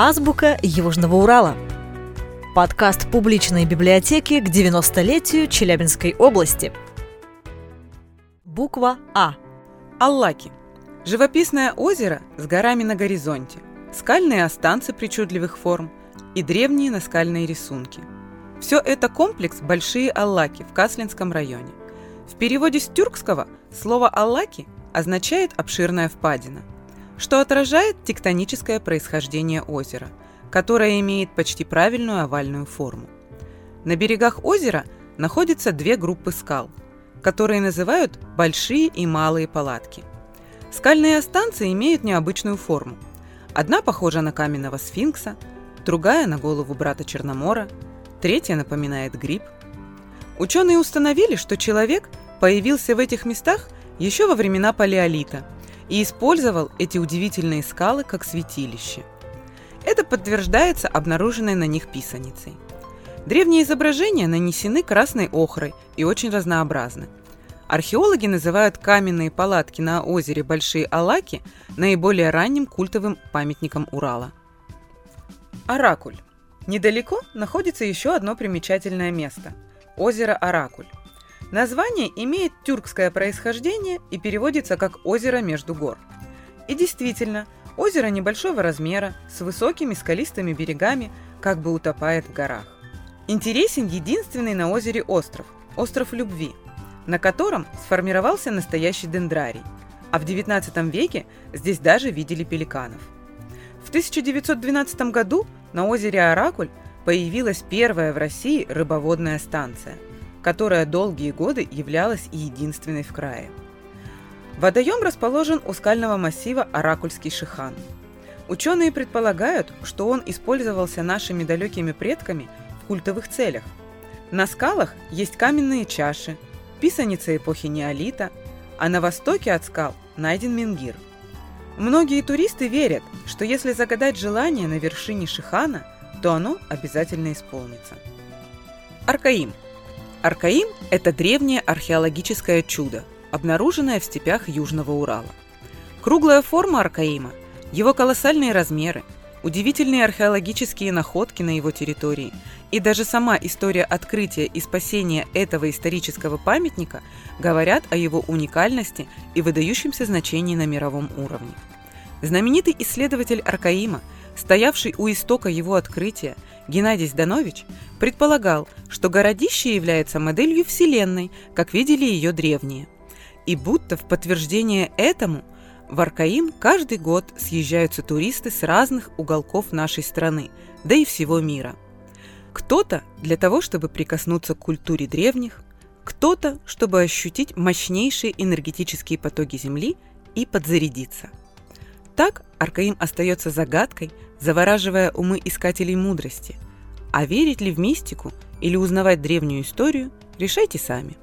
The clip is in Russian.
Азбука Южного Урала. Подкаст публичной библиотеки к 90-летию Челябинской области. Буква А. Аллаки. Живописное озеро с горами на горизонте, скальные останцы причудливых форм и древние наскальные рисунки. Все это комплекс «Большие Аллаки» в Каслинском районе. В переводе с тюркского слово «Аллаки» означает «обширная впадина», что отражает тектоническое происхождение озера, которое имеет почти правильную овальную форму. На берегах озера находятся две группы скал, которые называют «большие» и «малые палатки». Скальные станции имеют необычную форму. Одна похожа на каменного сфинкса, другая на голову брата Черномора, третья напоминает гриб. Ученые установили, что человек появился в этих местах еще во времена Палеолита и использовал эти удивительные скалы как святилище. Это подтверждается обнаруженной на них писаницей. Древние изображения нанесены красной охрой и очень разнообразны. Археологи называют каменные палатки на озере Большие Алаки наиболее ранним культовым памятником Урала. Оракуль. Недалеко находится еще одно примечательное место – озеро Оракуль. Название имеет тюркское происхождение и переводится как «озеро между гор». И действительно, озеро небольшого размера, с высокими скалистыми берегами, как бы утопает в горах. Интересен единственный на озере остров – остров Любви, на котором сформировался настоящий дендрарий, а в XIX веке здесь даже видели пеликанов. В 1912 году на озере Оракуль появилась первая в России рыбоводная станция – которая долгие годы являлась единственной в крае. Водоем расположен у скального массива Оракульский Шихан. Ученые предполагают, что он использовался нашими далекими предками в культовых целях. На скалах есть каменные чаши, писаница эпохи неолита, а на востоке от скал найден менгир. Многие туристы верят, что если загадать желание на вершине Шихана, то оно обязательно исполнится. Аркаим – Аркаим – это древнее археологическое чудо, обнаруженное в степях Южного Урала. Круглая форма Аркаима, его колоссальные размеры, удивительные археологические находки на его территории и даже сама история открытия и спасения этого исторического памятника говорят о его уникальности и выдающемся значении на мировом уровне. Знаменитый исследователь Аркаима, стоявший у истока его открытия, Геннадий Зданович, предполагал, что городище является моделью Вселенной, как видели ее древние. И будто в подтверждение этому в Аркаим каждый год съезжаются туристы с разных уголков нашей страны, да и всего мира. Кто-то для того, чтобы прикоснуться к культуре древних, кто-то, чтобы ощутить мощнейшие энергетические потоки Земли и подзарядиться. Так Аркаим остается загадкой, завораживая умы искателей мудрости – а верить ли в мистику или узнавать древнюю историю, решайте сами.